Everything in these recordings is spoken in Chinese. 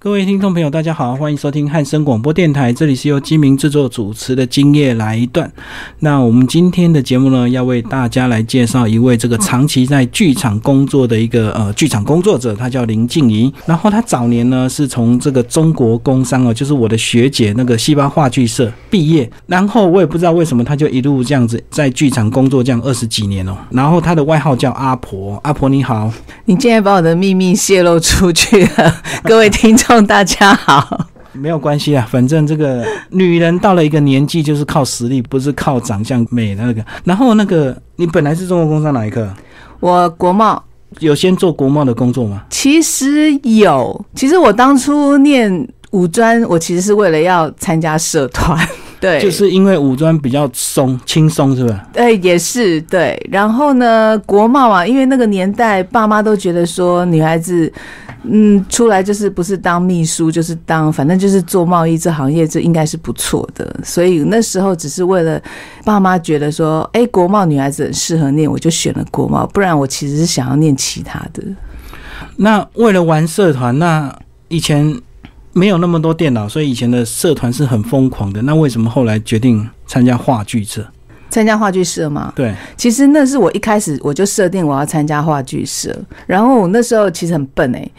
各位听众朋友，大家好，欢迎收听汉声广播电台，这里是由金明制作主持的《今夜来一段》。那我们今天的节目呢，要为大家来介绍一位这个长期在剧场工作的一个呃剧场工作者，他叫林静怡。然后他早年呢是从这个中国工商哦，就是我的学姐那个西巴话剧社毕业。然后我也不知道为什么，他就一路这样子在剧场工作这样二十几年哦。然后他的外号叫阿婆，阿婆你好，你竟然把我的秘密泄露出去了，各位听众。大家好，没有关系啊，反正这个女人到了一个年纪，就是靠实力，不是靠长相美的那个。然后那个，你本来是中国工商哪一科？我国贸有先做国贸的工作吗？其实有，其实我当初念五专，我其实是为了要参加社团，对，就是因为五专比较松轻松，是吧？对，也是对。然后呢，国贸啊，因为那个年代，爸妈都觉得说女孩子。嗯，出来就是不是当秘书，就是当反正就是做贸易这行业，这应该是不错的。所以那时候只是为了爸妈觉得说，哎，国贸女孩子很适合念，我就选了国贸。不然我其实是想要念其他的。那为了玩社团，那以前没有那么多电脑，所以以前的社团是很疯狂的。那为什么后来决定参加话剧社？参加话剧社吗？对，其实那是我一开始我就设定我要参加话剧社，然后我那时候其实很笨哎，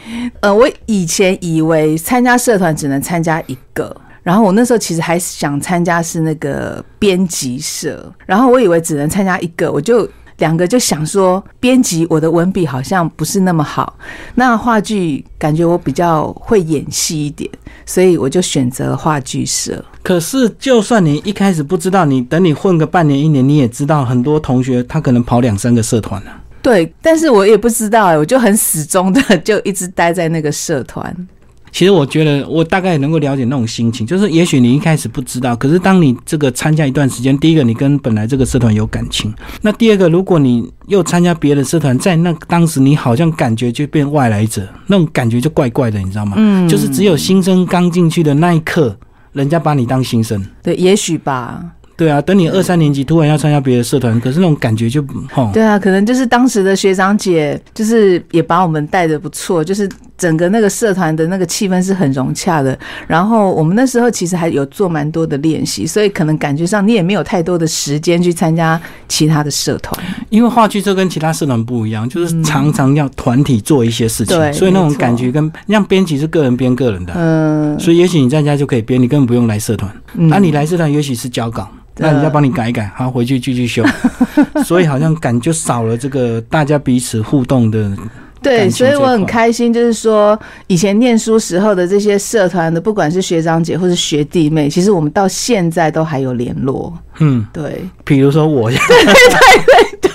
呃，我以前以为参加社团只能参加一个，然后我那时候其实还想参加是那个编辑社，然后我以为只能参加一个，我就。两个就想说，编辑我的文笔好像不是那么好，那话剧感觉我比较会演戏一点，所以我就选择话剧社。可是，就算你一开始不知道，你等你混个半年一年，你也知道很多同学他可能跑两三个社团了。对，但是我也不知道哎，我就很始终的就一直待在那个社团。其实我觉得，我大概能够了解那种心情，就是也许你一开始不知道，可是当你这个参加一段时间，第一个你跟本来这个社团有感情，那第二个如果你又参加别的社团，在那当时你好像感觉就变外来者，那种感觉就怪怪的，你知道吗？嗯，就是只有新生刚进去的那一刻，人家把你当新生。对，也许吧。对啊，等你二三年级突然要参加别的社团，可是那种感觉就哈。对啊，可能就是当时的学长姐，就是也把我们带的不错，就是整个那个社团的那个气氛是很融洽的。然后我们那时候其实还有做蛮多的练习，所以可能感觉上你也没有太多的时间去参加其他的社团。因为话剧社跟其他社团不一样，就是常常要团体做一些事情，所以那种感觉跟像编辑是个人编个人的，嗯，所以也许你在家就可以编，你根本不用来社团。那你来社团也许是交稿。那人家帮你改一改，好回去继续修，所以好像感就少了这个大家彼此互动的。对，所以我很开心，就是说以前念书时候的这些社团的，不管是学长姐或是学弟妹，其实我们到现在都还有联络。嗯，对，比如说我，对对对对。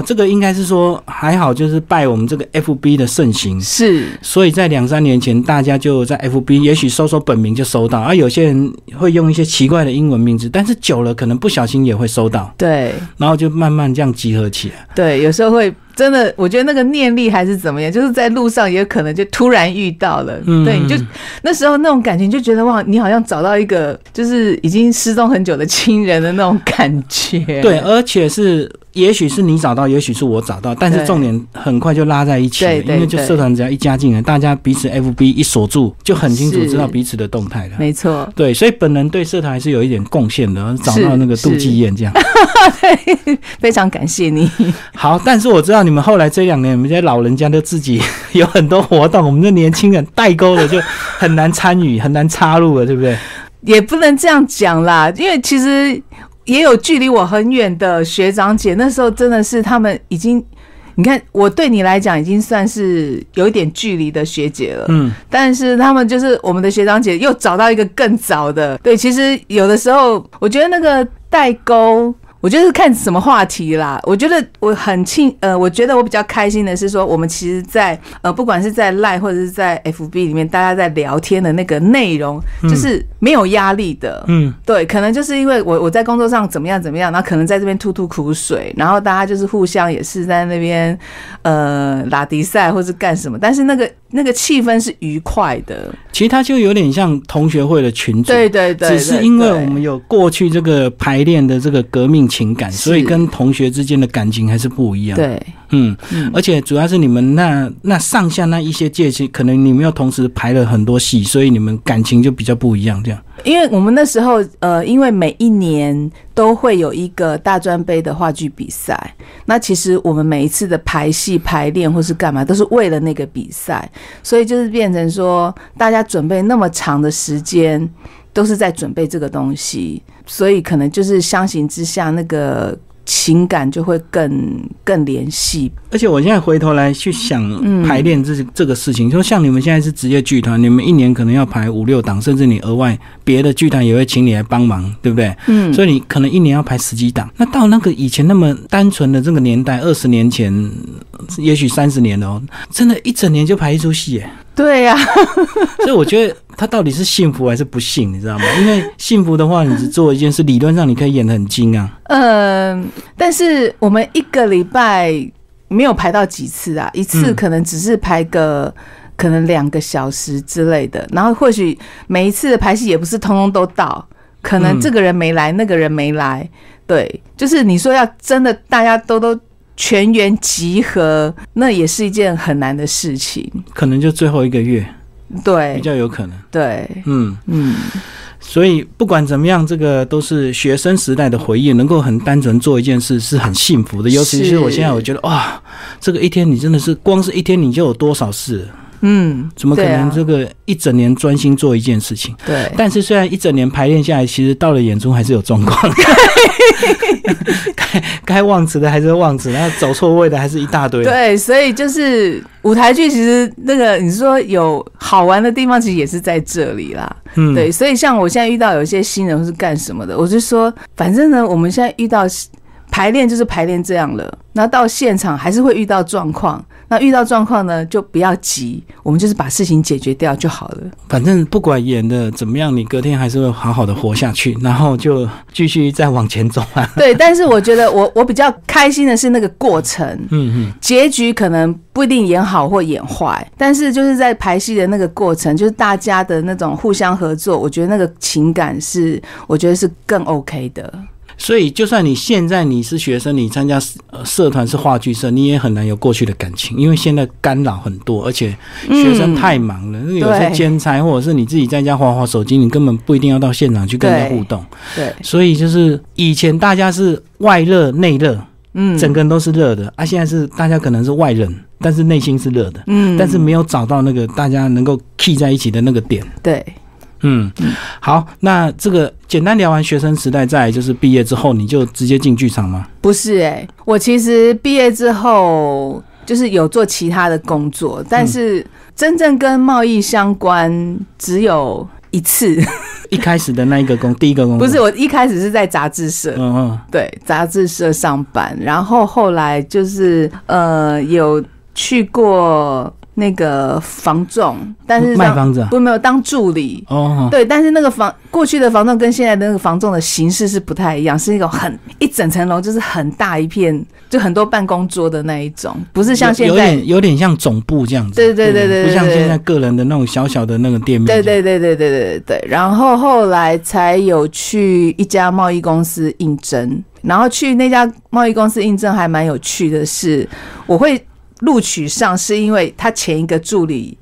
呃，这个应该是说还好，就是拜我们这个 F B 的盛行，是，所以在两三年前，大家就在 F B，也许搜搜本名就搜到，而有些人会用一些奇怪的英文名字，但是久了可能不小心也会搜到，对，然后就慢慢这样集合起来，对，有时候会。真的，我觉得那个念力还是怎么样，就是在路上也可能就突然遇到了，对，你就那时候那种感觉，就觉得哇，你好像找到一个就是已经失踪很久的亲人的那种感觉。对，而且是也许是你找到，也许是我找到，但是重点很快就拉在一起了，因为就社团只要一加进来，大家彼此 FB 一锁住，就很清楚知道彼此的动态了。没错，对，所以本人对社团还是有一点贡献的，找到那个杜继燕这样。对，非常感谢你。好，但是我知道你。你们后来这两年，你们这些老人家都自己 有很多活动，我们这年轻人代沟的就很难参与，很难插入了，对不对？也不能这样讲啦，因为其实也有距离我很远的学长姐，那时候真的是他们已经，你看我对你来讲已经算是有一点距离的学姐了，嗯，但是他们就是我们的学长姐又找到一个更早的，对，其实有的时候我觉得那个代沟。我觉得看什么话题啦。我觉得我很庆，呃，我觉得我比较开心的是说，我们其实，在呃，不管是在赖或者是在 FB 里面，大家在聊天的那个内容，就是没有压力的。嗯，对，可能就是因为我我在工作上怎么样怎么样，然后可能在这边吐吐苦水，然后大家就是互相也是在那边呃拉迪赛或是干什么，但是那个那个气氛是愉快的。其实它就有点像同学会的群组，对对对，只是因为我们有过去这个排练的这个革命。情感，所以跟同学之间的感情还是不一样。，对，嗯，嗯，而且主要是你们那那上下那一些界限，可能你们又同时排了很多戏，所以你们感情就比较不一样。这样，因为我们那时候呃，因为每一年都会有一个大专杯的话剧比赛，那其实我们每一次的排戏、排练或是干嘛，都是为了那个比赛，所以就是变成说，大家准备那么长的时间，都是在准备这个东西，所以可能就是相形之下，那个情感就会更更联系。而且我现在回头来去想嗯排练这这个事情，就像你们现在是职业剧团，你们一年可能要排五六档，甚至你额外别的剧团也会请你来帮忙，对不对？嗯，所以你可能一年要排十几档。那到那个以前那么单纯的这个年代，二十年前，也许三十年了哦，真的，一整年就排一出戏，耶。对呀、所以我觉得他到底是幸福还是不幸，你知道吗？因为幸福的话，你只做一件事，理论上你可以演得很精啊。嗯，但是我们一个礼拜没有排到几次啊，一次嗯可能只是排个。可能两个小时之类的，然后或许每一次的排戏也不是通通都到，可能嗯这个人没来，那个人没来，对，就是你说要真的大家都都全员集合，那也是一件很难的事情，可能就最后一个月对。比较有可能。对，嗯，嗯，所以不管怎么样，这个都是学生时代的回忆，能够很单纯做一件事是很幸福的。尤其是我现在，我觉得哇，这个一天你真的是光是一天你就有多少事。了，嗯，怎么可能这个一整年专心做一件事情？对，但是虽然一整年排练下来，其实到了演出还是有状况，该该忘词的还是忘词，然后走错位的还是一大堆。对，所以就是舞台剧，其实那个你说有好玩的地方，其实也是在这里啦。嗯，对，所以像我现在遇到有一些新人或是干什么的，我就说，反正呢，我们现在遇到排练就是排练这样了，那到现场还是会遇到状况。那遇到状况呢，就不要急，我们就是把事情解决掉就好了。反正不管演的怎么样，你隔天还是会好好的活下去，然后就继续再往前走啊。对，但是我觉得 我我比较开心的是那个过程，嗯嗯，结局可能不一定演好或演坏，但是就是在排戏的那个过程，就是大家的那种互相合作，我觉得那个情感是，我觉得是更 OK 的。所以就算你现在你是学生，你参加呃社团是话剧社，你也很难有过去的感情，因为现在干扰很多，而且学生太忙了，那、有些对。兼差或者是你自己在家划划手机，你根本不一定要到现场去跟人家互动。对，所以就是以前大家是外热内热，嗯，整个人都是热的，啊，现在是大家可能是外冷，但是内心是热的，嗯，但是没有找到那个大家能够 key 在一起的那个点。对，嗯，好，那这个简单聊完学生时代，再来就是毕业之后，你就直接进剧场吗？不是哎、我其实毕业之后就是有做其他的工作，但是真正跟贸易相关只有一次，一开始的那一个工，第一个工作。不是我一开始是在杂志社，嗯嗯，对，杂志社上班，然后后来就是呃有去过那个房仲，但是卖房子啊，不没有当助理。哦，对，但是那个房过去的房仲跟现在的那个房仲的形式是不太一样，是一种很一整层楼，就是很大一片，就很多办公桌的那一种，不是像现在有。点有点像总部这样子，对对对对对不像现在个人的那种小小的那个店面，对，对对对对对对对，然后后来才有去一家贸易公司应征，然后去那家贸易公司应征还蛮有趣的是，我会录取上是因为他前一个助理。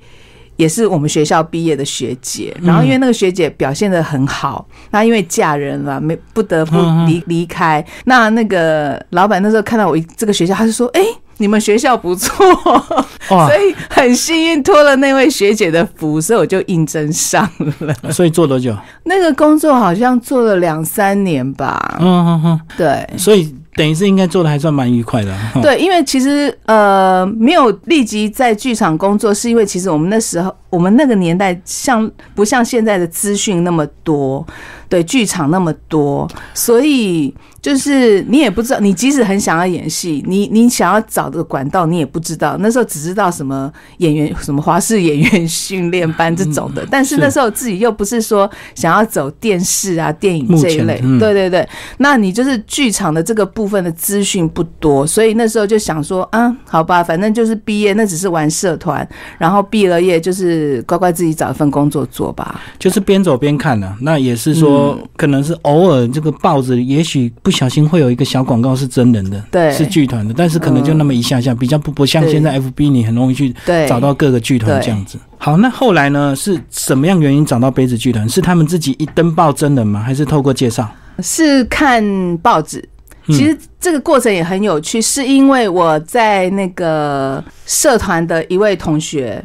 也是我们学校毕业的学姐，然后因为那个学姐表现的很好，那因为嫁人了，没不得不离离开。那那个老板那时候看到我这个学校，他就说：“哎、你们学校不错。”哇所，以很幸运托了那位学姐的福，所以我就应征上了。所以做多久？那个工作好像做了两三年吧。嗯嗯嗯，对所以等于是应该做的还算蛮愉快的，对，因为其实呃没有立即在剧场工作，是因为其实我们那时候我们那个年代像不像现在的资讯那么多，对，剧场那么多，所以就是你也不知道，你即使很想要演戏，你你想要找的管道你也不知道。那时候只知道什么演员什么华视演员训练班这种的，但是是那时候自己又不是说想要走电视啊、电影这一类，嗯对对对。那你就是剧场的这个部分的资讯不多，所以那时候就想说，啊，好吧，反正就是毕业，那只是玩社团，然后毕了业就是乖乖自己找一份工作做吧。就是边走边看呢、那也是说，可能是偶尔这个报纸，也许不小心会有一个小广告是真人的，对是剧团的，但是可能就那么一下下，比较不不像现在 FB 你很容易去对，找到各个剧团这样子。好，那后来呢？是什么样原因找到杯子剧团？是他们自己一登报真人吗？还是透过介绍？是看报纸。嗯其实这个过程也很有趣，是因为我在那个社团的一位同学，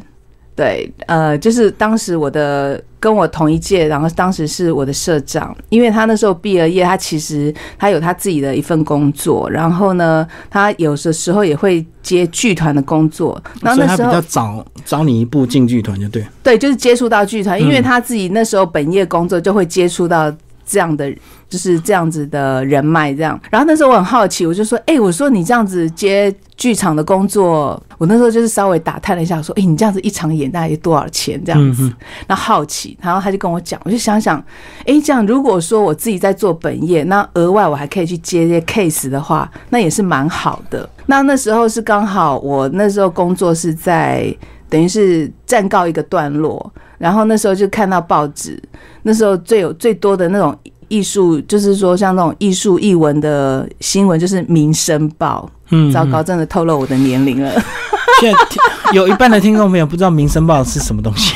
对，呃，就是当时我的跟我同一届，然后当时是我的社长，因为他那时候毕了业，他其实他有他自己的一份工作，然后呢，他有的时候也会接剧团的工作，然后那时候较早早你一步进剧团就对。对，就是接触到剧团，因为嗯他自己那时候本业工作就会接触到这样的，就是这样子的人脉，这样。然后那时候我很好奇，我就说，哎、我说你这样子接剧场的工作，我那时候就是稍微打探了一下，说，哎、你这样子一场演大概多少钱这样子？嗯哼，然后好奇，然后他就跟我讲，我就想想，哎，这样如果说我自己在做本业，那额外我还可以去接一些 case 的话，那也是蛮好的。那那时候是刚好我那时候工作是在等于是暂告一个段落，然后那时候就看到报纸，那时候最有最多的那种。艺术就是说，像那种艺术译文的新闻，就是《民生报嗯》。糟糕，真的透露我的年龄了。现在听有一半的听众朋友不知道《民生报》是什么东西。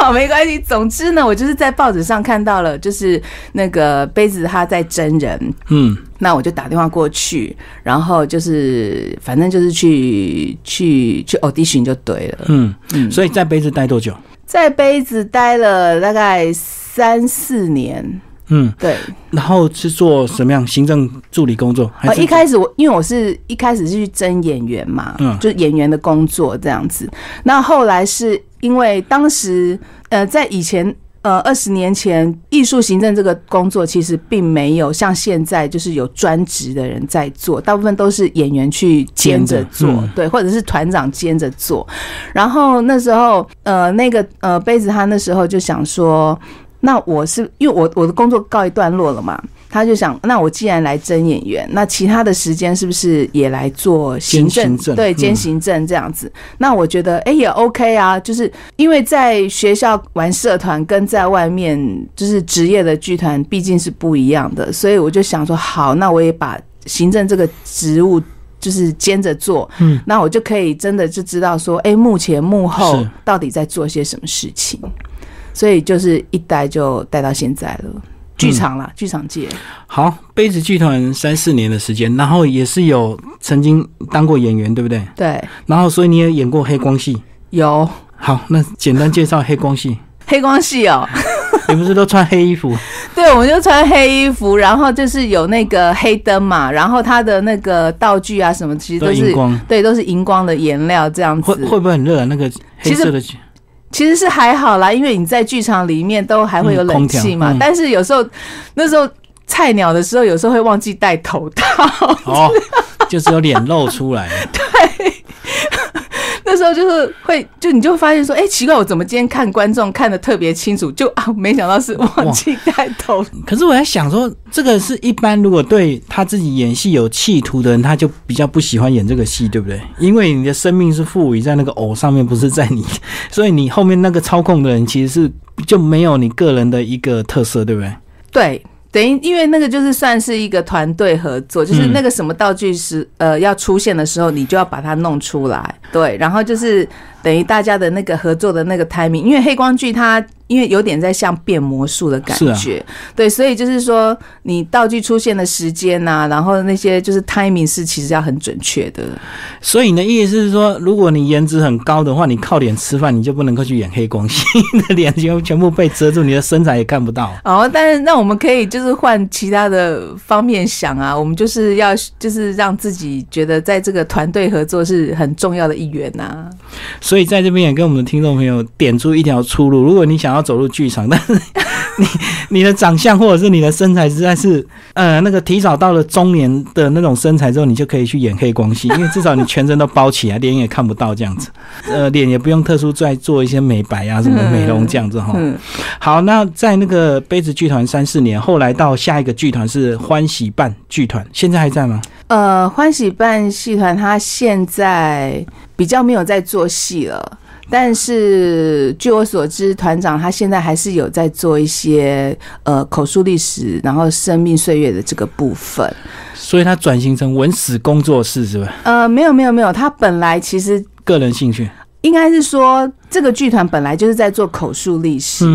好，没关系。总之呢，我就是在报纸上看到了，就是那个杯子他在真人，嗯，那我就打电话过去，然后就是反正就是去去去 audition 就对了。嗯，嗯，所以在杯子待多久？在杯子待了大概三四年，嗯，对。然后是做什么样行政助理工作？还呃，是一开始我因为我是一开始是去争演员嘛，嗯就是演员的工作这样子。那后来是因为当时呃，在以前呃二十年前，艺术行政这个工作其实并没有像现在就是有专职的人在做，大部分都是演员去兼着做，嗯对，或者是团长兼着做。然后那时候呃，那个呃杯子他那时候就想说。那我是因为我我的工作告一段落了嘛，他就想，那我既然来争演员，那其他的时间是不是也来做行政？对，嗯兼行政这样子。那我觉得，哎、也 OK 啊，就是因为在学校玩社团跟在外面就是职业的剧团毕竟是不一样的，所以我就想说，好，那我也把行政这个职务。就是兼着做，嗯，那我就可以真的就知道说，哎、目前幕后到底在做些什么事情，所以就是一待就待到现在了。剧场啦，剧场界，好，杯子剧团三四年的时间，然后也是有曾经当过演员，对不对？对，然后所以你也演过黑光戏。有好，那简单介绍黑光戏。黑光戏哦，你不是都穿黑衣服？对，我们就穿黑衣服，然后就是有那个黑灯嘛，然后它的那个道具啊什么，其实都都是荧光，对，都是荧光的颜料这样会子。会不会很热啊？那个黑色的其实是还好啦，因为你在剧场里面都还会有嗯冷气嘛，但是有时候那时候菜鸟的时候，有时候会忘记戴头套，哦，就只有脸露出来。了。那时候就是会，就你就会发现说，哎、奇怪，我怎么今天看观众看的特别清楚，就啊，没想到是忘记带头 可是我在想说，这个是一般如果对他自己演戏有企图的人，他就比较不喜欢演这个戏，对不对？因为你的生命是赋予在那个偶上面，不是在你，所以你后面那个操控的人其实是就没有你个人的一个特色，对不对？对，等于因为那个就是算是一个团队合作，就是嗯那个什么道具是呃要出现的时候，你就要把它弄出来。对，然后就是等于大家的那个合作的那个 timing，因为黑光剧它因为有点在像变魔术的感觉，对，所以就是说你道具出现的时间呐、然后那些就是 timing 是其实要很准确的。所以你的意思是说，如果你颜值很高的话，你靠脸吃饭，你就不能够去演黑光戏，你的脸全全部被遮住，你的身材也看不到。哦，但是那我们可以就是换其他的方面想啊，我们就是要就是让自己觉得在这个团队合作是很重要的一员呐、所以在这边也跟我们的听众朋友点出一条出路：如果你想要走入剧场，但是你 你的长相或者是你的身材实在是呃那个提早到了中年的那种身材之后，你就可以去演黑光戏，因为至少你全身都包起来，脸也看不到这样子，呃，脸也不用特殊再做一些美白啊什么美容这样子哈。嗯，好，那在那个杯子剧团三四年，后来到下一个剧团是欢喜办剧团，现在还在吗？呃，欢喜办戏团他现在比较没有在做戏了。但是据我所知，团长他现在还是有在做一些呃口述历史，然后生命岁月的这个部分。所以他转型成文史工作室是吧？呃，没有没有没有，他本来其实个人兴趣，应该是说这个剧团本来就是在做口述历史，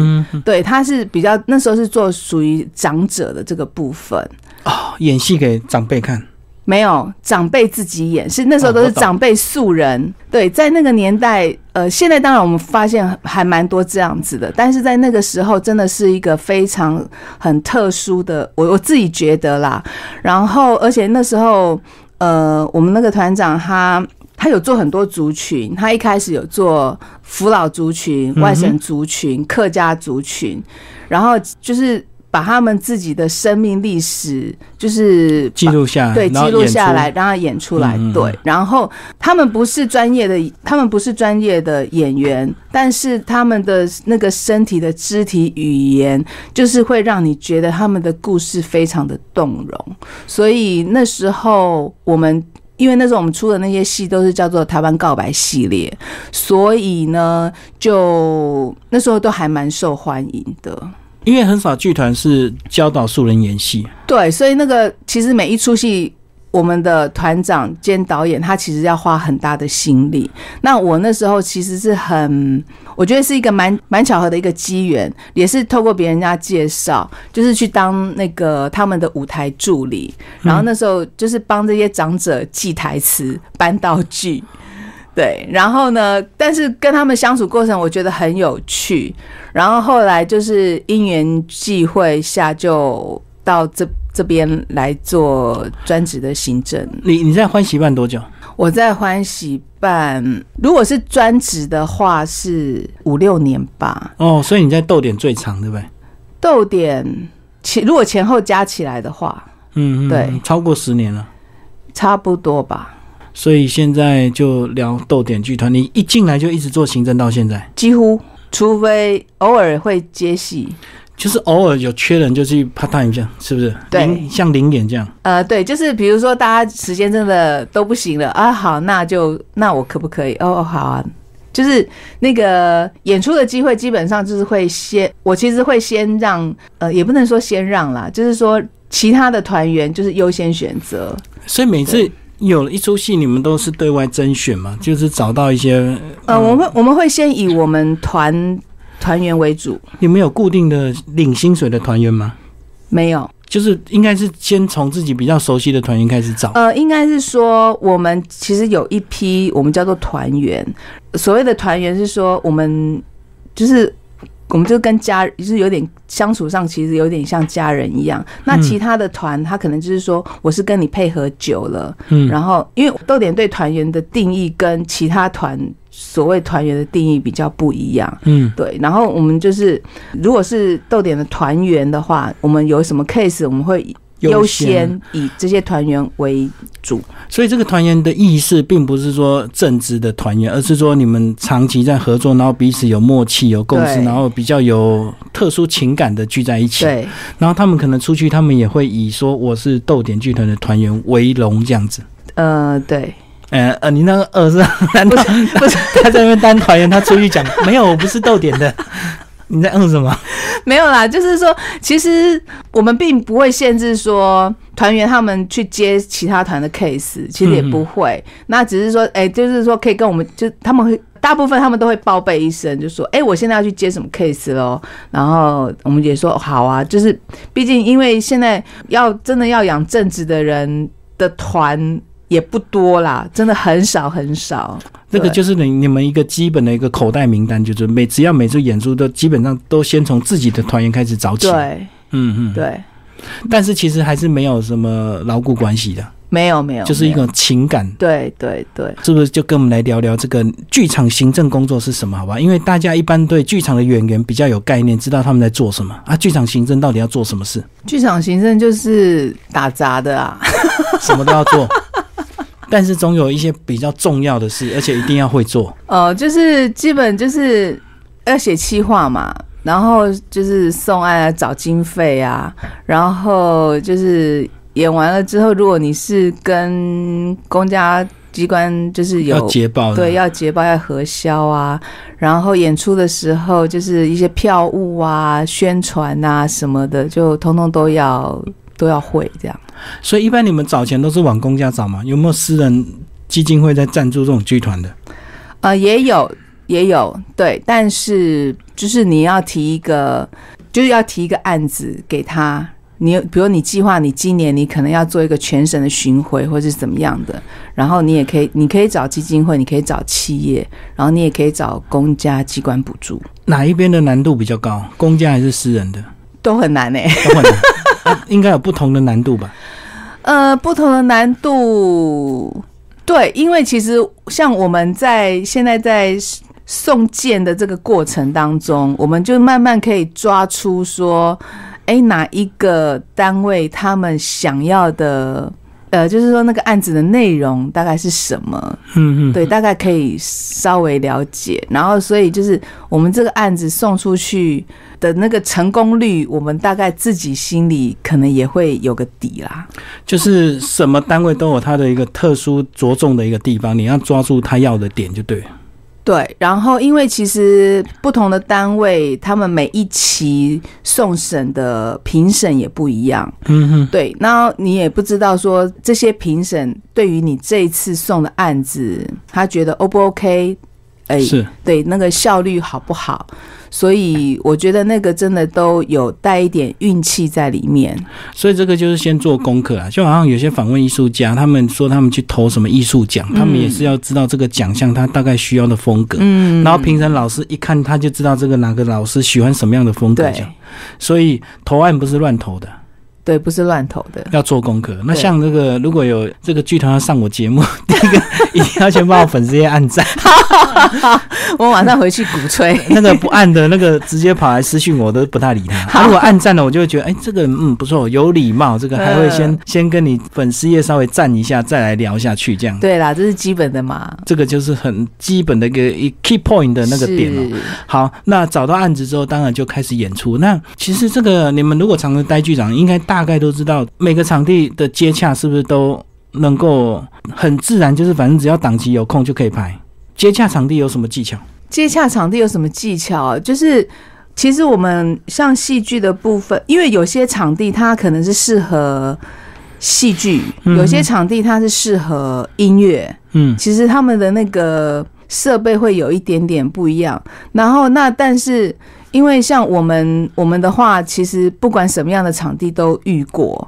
对，他是比较那时候是做属于长者的这个部分。哦，演戏给长辈看，没有长辈自己演，是那时候都是长辈素人。对，在那个年代，呃，现在当然我们发现还蛮多这样子的，但是在那个时候真的是一个非常很特殊的，我我自己觉得啦。然后，而且那时候，呃，我们那个团长他。他有做很多族群，他一开始有做扶老族群、外省族群、客家族群，然后就是把他们自己的生命历史，就是记录下来，对，记录下来，让他演出来。嗯嗯嗯对，然后他们不是专业的，他们不是专业的演员，但是他们的那个身体的肢体语言，就是会让你觉得他们的故事非常的动容。所以那时候我们。因为那时候我们出的那些戏都是叫做台湾告白系列，所以呢，就那时候都还蛮受欢迎的。因为很少剧团是教导素人演戏，对，所以那个其实每一出戏，我们的团长兼导演他其实要花很大的心力。那我那时候其实是很，我觉得是一个蛮蛮巧合的一个机缘，也是透过别人家介绍，就是去当那个他们的舞台助理，然后那时候就是帮这些长者记台词、搬道具。对，然后呢？但是跟他们相处过程，我觉得很有趣。然后后来就是因缘际会下，就到这这边来做专职的行政。你你在欢喜办多久？我在欢喜办，如果是专职的话，是五六年吧。哦，所以你在逗点最长，对不对？逗点前如果前后加起来的话，嗯，嗯对超过十年了。差不多吧，所以现在就聊逗点剧团，你一进来就一直做行政到现在，几乎除非偶尔会接戏。就是偶尔有缺人就去 part time 这样，是不是？对像零点这样。呃，对，就是比如说大家时间真的都不行了啊，好，那就那我可不可以？哦，好啊，就是那个演出的机会，基本上就是会先，我其实会先让，呃，也不能说先让啦，就是说其他的团员就是优先选择。所以每次有了一出戏，你们都是对外甄选嘛，就是找到一些呃，我们我们会先以我们团团员为主，你们有固定的领薪水的团员吗？没有，就是应该是先从自己比较熟悉的团员开始找。呃，应该是说我们其实有一批我们叫做团员，所谓的团员是说我们就是我们就跟家就是有点相处上其实有点像家人一样。那嗯其他的团他可能就是说我是跟你配合久了，嗯，然后因为豆点对团员的定义跟其他团所谓团员的定义比较不一样。嗯，对，然后我们就是，如果是豆点的团员的话，我们有什么 case，我们会优先以这些团员为主。所以这个团员的意识并不是说正职的团员，而是说你们长期在合作，然后彼此有默契、有共识，然后比较有特殊情感的聚在一起。对，然后他们可能出去，他们也会以说我是逗点剧团的团员为荣这样子。呃，对，呃呃，你那个呃不是 他在那边当团员，他出去讲没有，我不是逗点的。你在嗯什么？没有啦，就是说，其实我们并不会限制说团员他们去接其他团的 case，其实也不会。那只是说，哎、就是说可以跟我们，就他们会大部分他们都会报备一声，就说，哎、我现在要去接什么 case 咯。然后我们也说好啊，就是毕竟因为现在要真的要养正职的人的团。也不多啦，真的很少很少。对这个就是你你们一个基本的一个口袋名单，就是每只要每次演出都基本上都先从自己的团员开始找起。，对嗯嗯，。对，但是其实还是没有什么牢固关系的，没有没有，没有就是一种情感。对对对。是不是就跟我们来聊聊这个剧场行政工作是什么？好吧，因为大家一般对剧场的演员比较有概念，知道他们在做什么啊。剧场行政到底要做什么事？剧场行政就是打杂的啊，什么都要做，但是总有一些比较重要的事，而且一定要会做。呃，就是基本就是要写企划嘛，然后就是送案啊，找经费啊，然后就是演完了之后，如果你是跟公家机关就是要有捷报，对要捷报要核销啊，然后演出的时候就是一些票务啊、宣传啊什么的，就通通都要都要会这样。所以一般你们找钱都是往公家找嘛？有没有私人基金会在赞助这种剧团的？呃，也有也有对，但是就是你要提一个，就是要提一个案子给他。你比如你计划你今年你可能要做一个全省的巡回或是怎么样的，然后你也可以你可以找基金会，你可以找企业，然后你也可以找公家机关补助，哪一边的难度比较高？公家还是私人的？都很难诶、都很难啊 应该有不同的难度吧？呃，不同的难度，对，因为其实像我们在现在在送件的这个过程当中，我们就慢慢可以抓出说，哎，哪一个单位他们想要的。呃，就是说那个案子的内容大概是什么？嗯嗯，对，大概可以稍微了解。然后，所以就是我们这个案子送出去的那个成功率，我们大概自己心里可能也会有个底啦。就是什么单位都有它的一个特殊着重的一个地方，你要抓住他要的点就对了。对，然后因为其实不同的单位，他们每一期送审的评审也不一样。嗯哼，对，那你也不知道说这些评审对于你这一次送的案子，他觉得 O 不 OK？哎，是对，那个效率好不好？所以我觉得那个真的都有带一点运气在里面。所以这个就是先做功课啊，就好像有些访问艺术家，他们说他们去投什么艺术奖，他们也是要知道这个奖项他大概需要的风格。嗯然后评审老师一看他就知道这个哪个老师喜欢什么样的风格。所以投案不是乱投的，对，不是乱投的。要做功课。那像这个如果有这个剧团要上我节目，第一个一定要先帮我粉丝页按赞，我晚上回去鼓吹。那个不按的那个直接跑来私讯我都不太理他。他如果按赞了，我就会觉得哎，这个人嗯不错，有礼貌，这个还会先嗯先跟你粉丝页稍微赞一下，再来聊下去这样。对啦，这是基本的嘛。这个就是很基本的一个一 key point 的那个点哦。是好，那找到案子之后，当然就开始演出。那其实这个你们如果常常待剧场，应该大概都知道每个场地的接洽是不是都能够很自然，就是反正只要档期有空就可以拍。接洽场地有什么技巧？接洽场地有什么技巧啊？就是其实我们像戏剧的部分，因为有些场地它可能是适合戏剧，嗯有些场地它是适合音乐，嗯其实他们的那个设备会有一点点不一样。然后那但是因为像我们我们的话，其实不管什么样的场地都遇过，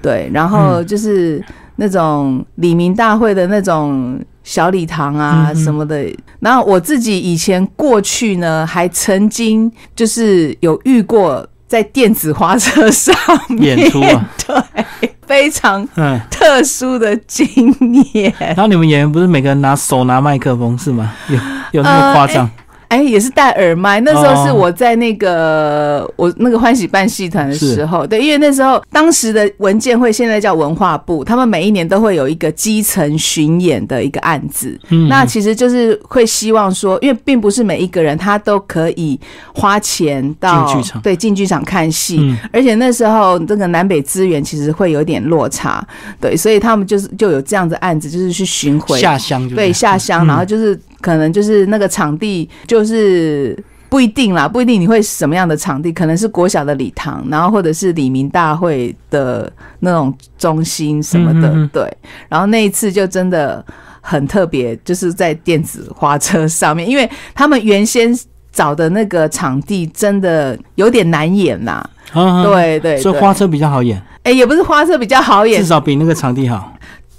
对，然后嗯就是那种李明大会的那种小礼堂啊什么的。然后我自己以前过去呢，还曾经就是有遇过在电子花车上面演出啊，对，非常嗯。特殊的经验。然后你们演员不是每个人拿手拿麦克风是吗？有有那么夸张？哎，也是戴耳麦。那时候是哦。我在那个、我那个欢喜办戏团的时候，对，因为那时候当时的文建会现在叫文化部，他们每一年都会有一个基层巡演的一个案子。嗯。那其实就是会希望说，因为并不是每一个人他都可以花钱到剧场对进剧场看戏，嗯。而且那时候这个南北资源其实会有点落差，对，所以他们就是就有这样子案子，就是去巡回下乡对下乡，嗯。然后就是可能就是那个场地就是。不一定啦，不一定你会什么样的场地，可能是国小的礼堂，然后或者是李明大会的那种中心什么的，嗯嗯嗯对。然后那一次就真的很特别，就是在电子花车上面，因为他们原先找的那个场地真的有点难演呐、啊，对对对，所以花车比较好演，哎、也不是花车比较好演至，少比那个场地好。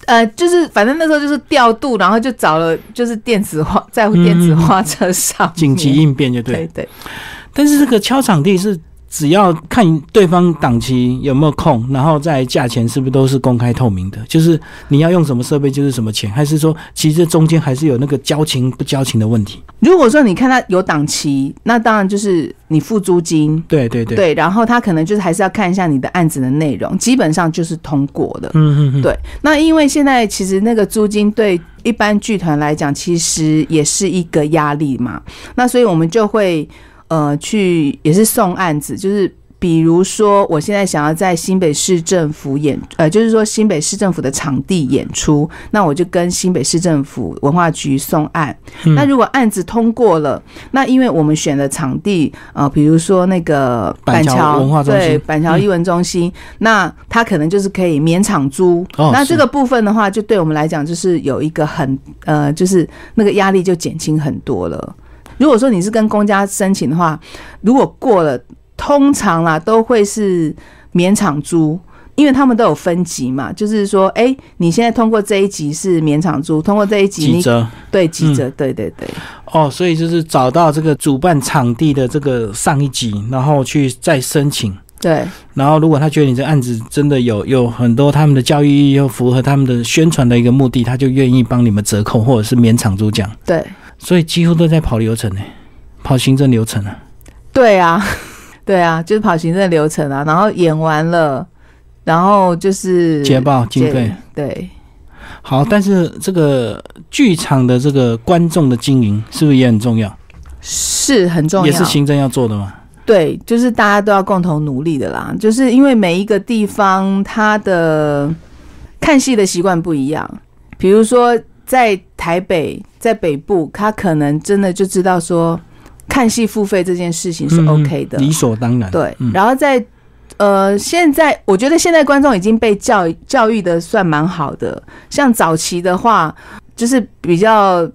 呃，就是反正那时候就是调度，然后就找了就是电子化在电子化车上面紧急应变就对。对对但是这个敲场地是只要看对方档期有没有空，然后再价钱是不是都是公开透明的？就是你要用什么设备就是什么钱，还是说其实中间还是有那个交情不交情的问题？如果说你看他有档期，那当然就是你付租金，对对对，对，然后他可能就是还是要看一下你的案子的内容，基本上就是通过的。嗯嗯嗯，对，那因为现在其实那个租金对一般剧团来讲，其实也是一个压力嘛。那所以我们就会呃去也是送案子，就是比如说，我现在想要在新北市政府演，呃，就是说新北市政府的场地演出，那我就跟新北市政府文化局送案。那如果案子通过了，那因为我们选的场地，呃，比如说那个板桥文化中心对，板桥艺文中心，那它可能就是可以免场租。哦那这个部分的话，就对我们来讲，就是有一个很呃，就是那个压力就减轻很多了。如果说你是跟公家申请的话，如果过了，通常啦都会是免场租。因为他们都有分级嘛，就是说，哎、你现在通过这一级是免场租，通过这一级你几折对几折，对对对，哦，所以就是找到这个主办场地的这个上一级，然后去再申请。对然后，如果他觉得你这案子真的有有很多他们的教育意义，又符合他们的宣传的一个目的，他就愿意帮你们折扣或者是免场租奖。对所以几乎都在跑流程呢，跑行政流程啊。对啊，对啊，就是跑行政流程啊，然后演完了，然后就是捷报经费，对。好，但是这个剧场的这个观众的经营是不是也很重要？是很重要，也是行政要做的吗。对，就是大家都要共同努力的啦。就是因为每一个地方它的看戏的习惯不一样，比如说在台北，在北部，他可能真的就知道说看戏付费这件事情是嗯 OK 的，理所当然。对。嗯然后在呃，现在我觉得现在观众已经被教育教育的算蛮好的，像早期的话，就是比较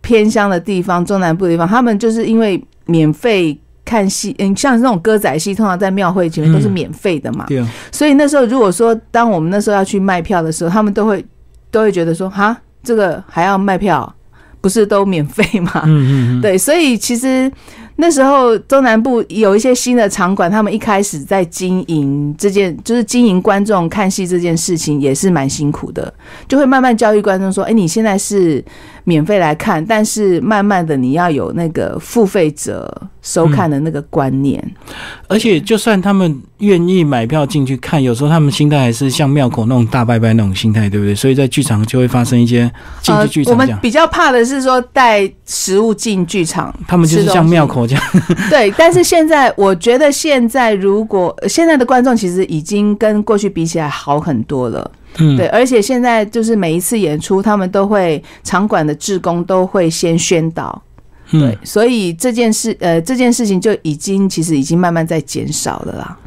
偏乡的地方、中南部的地方，他们就是因为免费。看戏，嗯，像这种歌仔戏，通常在庙会前面都是嗯免费的嘛，对啊，所以那时候如果说当我们那时候要去卖票的时候，他们都会都会觉得说，哈，这个还要卖票，不是都免费吗？嗯嗯嗯，对，所以其实那时候中南部有一些新的场馆，他们一开始在经营这件，就是经营观众看戏这件事情，也是蛮辛苦的，就会慢慢教育观众说，哎，你现在是免费来看，但是慢慢的你要有那个付费者收看的那个观念。而且就算他们愿意买票进去看，有时候他们心态还是像庙口那种大拜拜那种心态，对不对？所以在剧场就会发生一些进去剧呃我们比较怕的是说带食物进剧场，他们就是像庙口这样。对，但是现在我觉得现在如果呃现在的观众其实已经跟过去比起来好很多了，嗯，对，而且现在就是每一次演出，他们都会场馆的志工都会先宣导，嗯对，所以这件事呃这件事情就已经其实已经慢慢在减少了啦。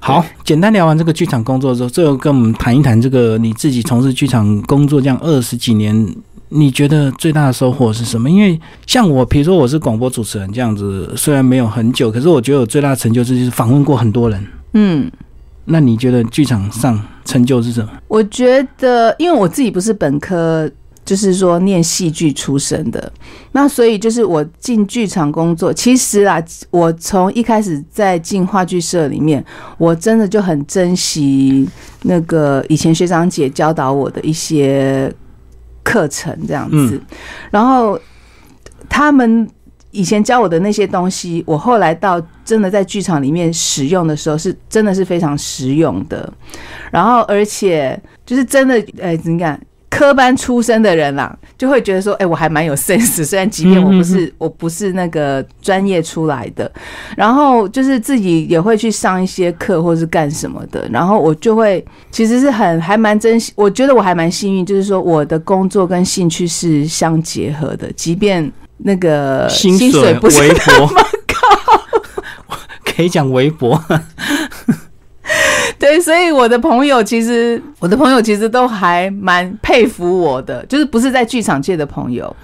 好，简单聊完这个剧场工作之后，最后跟我们谈一谈这个你自己从事剧场工作这样二十几年，你觉得最大的收获是什么？因为像我，比如说我是广播主持人这样子，虽然没有很久，可是我觉得我最大的成就是就是访问过很多人。嗯，那你觉得剧场上成就是什么？我觉得，因为我自己不是本科，就是说念戏剧出身的，那所以就是我进剧场工作，其实啊，我从一开始在进话剧社里面，我真的就很珍惜那个以前学长姐教导我的一些课程，这样子，然后他们。以前教我的那些东西，我后来到真的在剧场里面使用的时候，是真的是非常实用的。然后而且就是真的，呃，怎么讲？科班出身的人啦，就会觉得说，哎、我还蛮有 sense，虽然即便我不是我不是那个专业出来的，然后就是自己也会去上一些课或是干什么的，然后我就会其实是很还蛮珍惜，我觉得我还蛮幸运，就是说我的工作跟兴趣是相结合的，即便那个薪呃水不是那么高，可以讲微薄。对，所以我的朋友其实，我的朋友其实都还蛮佩服我的，就是不是在剧场界的朋友，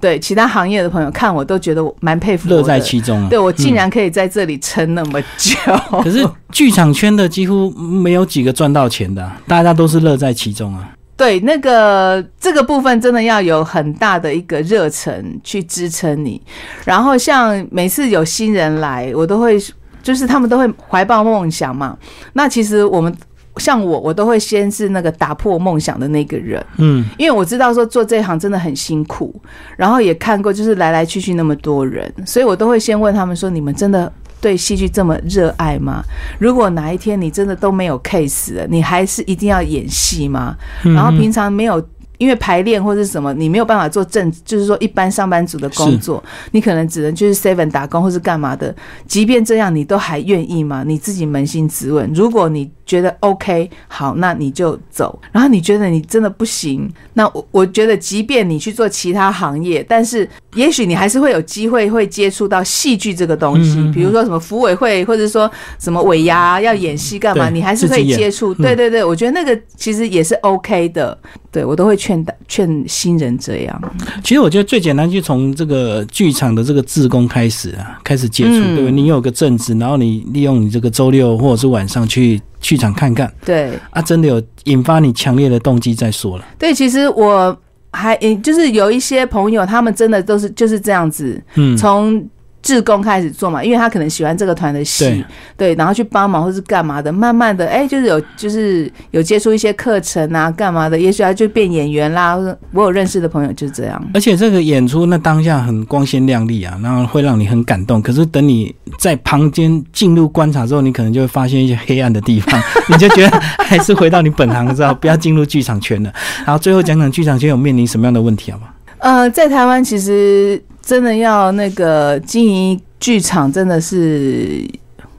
对其他行业的朋友看我都觉得我蛮佩服乐在其中啊。对我竟然可以在这里撑那么久，可是剧场圈的几乎没有几个赚到钱的啊、大家都是乐在其中啊。对那个这个部分真的要有很大的一个热忱去支撑你。然后像每次有新人来，我都会就是他们都会怀抱梦想嘛。那其实我们像我，我都会先是那个打破梦想的那个人。嗯，因为我知道说做这一行真的很辛苦，然后也看过就是来来去去那么多人，所以我都会先问他们说：你们真的对戏剧这么热爱吗？如果哪一天你真的都没有 case 了，你还是一定要演戏吗？然后平常没有因为排练或者什么，你没有办法做正，就是说一般上班族的工作，你可能只能就是 seven 打工或是干嘛的。即便这样，你都还愿意吗？你自己扪心自问。如果你觉得 OK，好，那你就走。然后你觉得你真的不行，那我我觉得，即便你去做其他行业，但是也许你还是会有机会会接触到戏剧这个东西，比如说什么服委会，或者说什么尾牙要演戏干嘛，你还是会接触。对对对，我觉得那个其实也是 OK 的。对我都会劝劝新人这样。其实我觉得最简单，就从这个剧场的这个自工开始啊，开始接触，对不对？你有个正职，然后你利用你这个周六或者是晚上去剧场看看，对啊，真的有引发你强烈的动机再说了。对，其实我还就是有一些朋友，他们真的都是就是这样子，嗯，从。自工开始做嘛，因为他可能喜欢这个团的戏，对，然后去帮忙或是干嘛的，慢慢的，哎，就是有就是有接触一些课程啊，干嘛的，也许他就变演员啦。我有认识的朋友就是这样。而且这个演出那当下很光鲜亮丽啊，然后会让你很感动。可是等你在旁边进入观察之后，你可能就会发现一些黑暗的地方，你就觉得还是回到你本行，知道不要进入剧场圈了。然后最后讲讲剧场圈有面临什么样的问题好吗？呃，在台湾其实。真的要那个经营剧场，真的是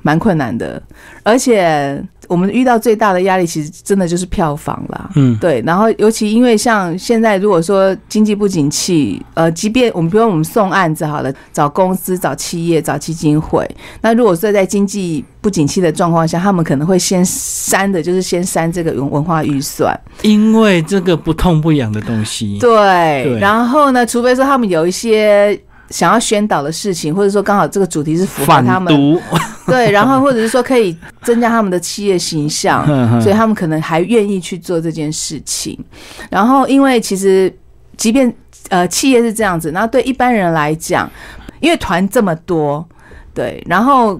蛮困难的，而且。我们遇到最大的压力，其实真的就是票房啦。嗯，对。然后，尤其因为像现在，如果说经济不景气，呃，即便我们比如我们送案子好了，找公司、找企业、找基金会，那如果说在经济不景气的状况下，他们可能会先删的，就是先删这个文文化预算，因为这个不痛不痒的东西。对。然后呢，除非说他们有一些。想要宣导的事情，或者说刚好这个主题是符合他们，对，然后或者是说可以增加他们的企业形象，所以他们可能还愿意去做这件事情。然后，因为其实即便呃企业是这样子，那对一般人来讲，因为团这么多，对，然后。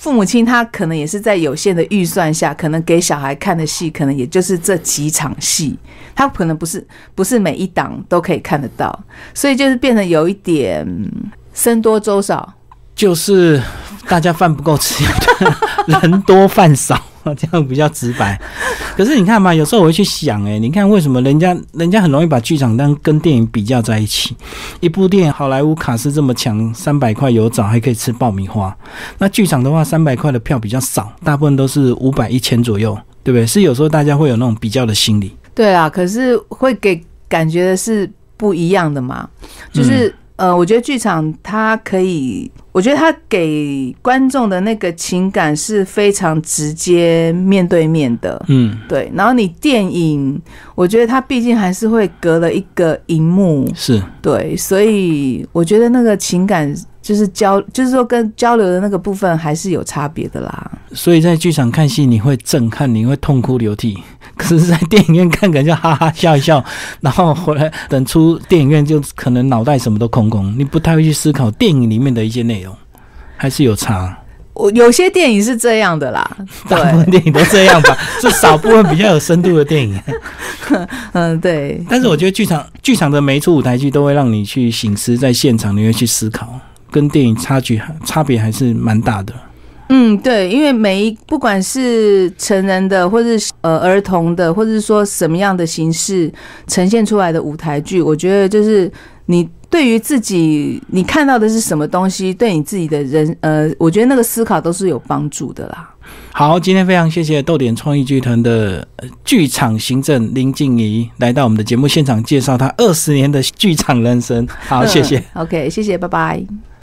父母亲他可能也是在有限的预算下，可能给小孩看的戏，可能也就是这几场戏，他可能不是不是每一档都可以看得到，所以就是变得有一点僧多粥少，就是大家饭不够吃，人多饭少。这样比较直白，可是你看嘛，有时候我会去想，哎，你看为什么人家人家很容易把剧场当跟电影比较在一起？一部电影好莱坞卡斯这么强，三百块有找还可以吃爆米花，那剧场的话，三百块的票比较少，大部分都是五百一千左右，对不对？是有时候大家会有那种比较的心理。对啊，可是会给感觉的是不一样的嘛，就是。呃，我觉得剧场它可以，我觉得它给观众的那个情感是非常直接、面对面的。嗯，对。然后你电影，我觉得它毕竟还是会隔了一个荧幕，是对，所以我觉得那个情感就是交，就是说跟交流的那个部分还是有差别的啦。所以在剧场看戏，你会震撼，你会痛哭流涕。可是，在电影院看，可能就哈哈笑一笑，然后回来等出电影院，就可能脑袋什么都空空，你不太会去思考电影里面的一些内容，还是有差。我有些电影是这样的啦，大部分电影都这样吧，是少部分比较有深度的电影。嗯，对。但是我觉得剧场剧场的每一出舞台剧都会让你去醒思，在现场你会去思考，跟电影差距差别还是蛮大的。嗯，对，因为每一不管是成人的，或是呃儿童的，或者是说什么样的形式呈现出来的舞台剧，我觉得就是你对于自己你看到的是什么东西，对你自己的人呃，我觉得那个思考都是有帮助的啦。好，今天非常谢谢豆点创意剧团的剧场行政林静怡来到我们的节目现场，介绍她二十年的剧场人生。好，谢谢。OK，谢谢，拜拜。